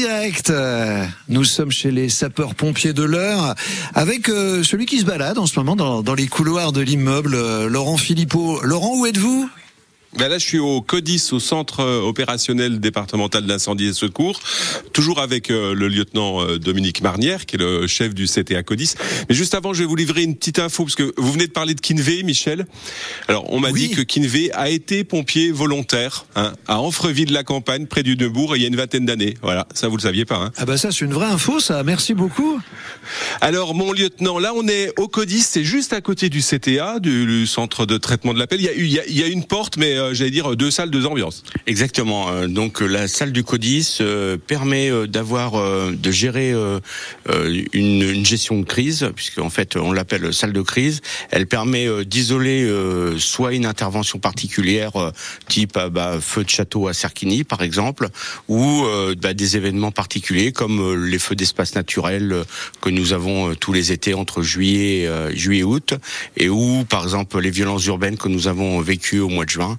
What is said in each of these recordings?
direct, nous sommes chez les sapeurs-pompiers de l'heure avec euh, celui qui se balade en ce moment dans, les couloirs de l'immeuble, euh, Laurent Philippot. Laurent, où êtes-vous? Ben là, je suis au CODIS, au Centre opérationnel départemental d'incendie et secours, toujours avec euh, le lieutenant euh, Dominique Marnière, qui est le chef du CTA CODIS. Mais juste avant, je vais vous livrer une petite info, parce que vous venez de parler de Kinvé, Michel. Alors, on m'a dit que Kinvé a été pompier volontaire hein, à Anfreville-la-Campagne, près du Neubourg, il y a une vingtaine d'années. Voilà, ça vous le saviez pas. Hein. Ah bah ça, c'est une vraie info, ça. Merci beaucoup. Alors, mon lieutenant, là, on est au CODIS, c'est juste à côté du CTA, du, centre de traitement de l'appel. Il y a, il y a, il y a une porte, mais euh, j'allais dire deux salles, deux ambiances. Exactement. Euh, donc la salle du CODIS euh, permet d'avoir, de gérer une, gestion de crise, puisque en fait on l'appelle salle de crise. Elle permet d'isoler soit une intervention particulière, type bah, feu de château à Cerquigny par exemple, ou bah, des événements particuliers comme les feux d'espace naturel que nous avons tous les étés entre juillet, juillet et août, et ou par exemple les violences urbaines que nous avons vécues au mois de juin.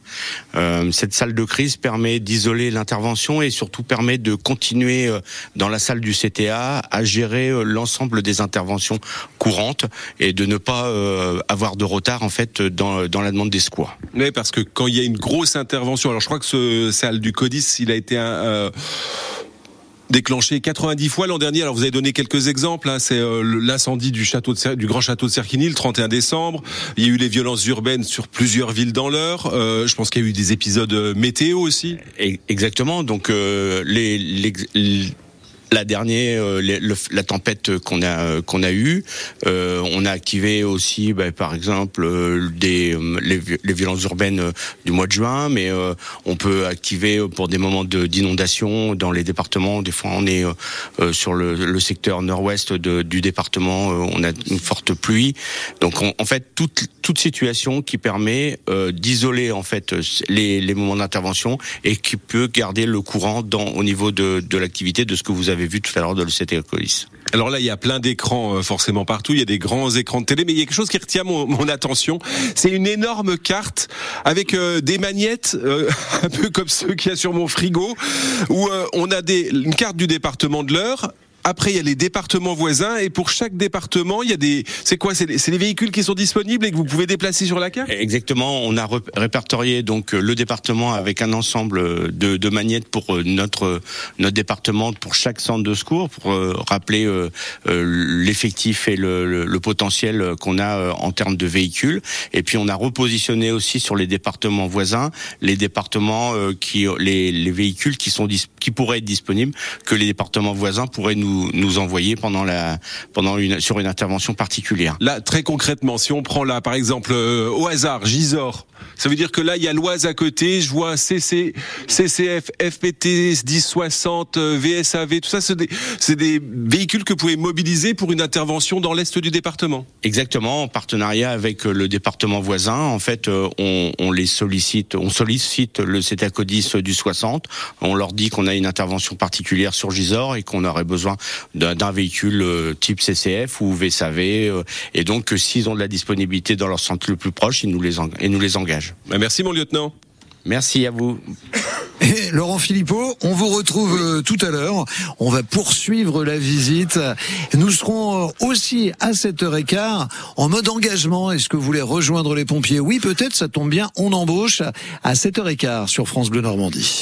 Euh, cette salle de crise permet d'isoler l'intervention et surtout permet de continuer euh, dans la salle du CTA à gérer euh, l'ensemble des interventions courantes et de ne pas avoir de retard en fait dans, dans la demande des secours. Oui, parce que quand il y a une grosse intervention, alors je crois que ce salle du CODIS, il a été un déclenché 90 fois l'an dernier. Alors vous avez donné quelques exemples. Hein. C'est euh, l'incendie du château de du grand château de Cerquigny le 31 décembre. Il y a eu les violences urbaines sur plusieurs villes dans l'heure. Euh, je pense qu'il y a eu des épisodes euh, météo aussi. Exactement. Donc les, les la dernière, euh, la tempête qu'on a euh, qu'on a eue, euh, on a activé aussi, bah, par exemple, des les, violences urbaines du mois de juin, mais on peut activer pour des moments d'inondation dans les départements. Des fois, on est sur le, secteur nord-ouest du département, on a une forte pluie. Donc, en fait, toute toute situation qui permet d'isoler en fait les, les moments d'intervention et qui peut garder le courant dans au niveau de, de l'activité de ce que vous avez vu tout à l'heure de l'ECT Colis. Alors là, il y a plein d'écrans euh, forcément partout. Il y a des grands écrans de télé, mais il y a quelque chose qui retient mon, mon attention. C'est une énorme carte avec euh, des magnettes, euh, un peu comme ceux qu'il y a sur mon frigo, où on a des, une carte du département de l'heure après, il y a les départements voisins et pour chaque département, il y a des. C'est quoi C'est les, véhicules qui sont disponibles et que vous pouvez déplacer sur la carte? Exactement. On a répertorié donc le département avec un ensemble de, de magnettes pour euh, notre notre département pour chaque centre de secours pour euh, rappeler euh, l'effectif et le, le, potentiel qu'on a en termes de véhicules. Et puis on a repositionné aussi sur les départements voisins les départements qui les, les véhicules qui sont qui pourraient être disponibles que les départements voisins pourraient nous nous, envoyer pendant la pendant une sur une intervention particulière. Là, très concrètement, si on prend là, par exemple, euh, au hasard, Gisors, ça veut dire que là, il y a l'Oise à côté, je vois CC, CCF, FPT, 1060, VSAV, tout ça, c'est des, véhicules que vous pouvez mobiliser pour une intervention dans l'est du département. Exactement, en partenariat avec euh, le département voisin. En fait, euh, on, les sollicite, on sollicite le CETACODIS du 60. On leur dit qu'on a une intervention particulière sur Gisors et qu'on aurait besoin d'un véhicule euh, type CCF ou VSAV. Euh, et donc, s'ils ont de la disponibilité dans leur centre le plus proche, ils nous les engagent. Bah, merci, mon lieutenant. Merci à vous. Et Laurent Philippot, on vous retrouve euh, tout à l'heure. On va poursuivre la visite. Nous serons aussi à 7h15 en mode engagement. Est-ce que vous voulez rejoindre les pompiers? Oui, peut-être, ça tombe bien. On embauche à 7h15 sur France Bleu Normandie.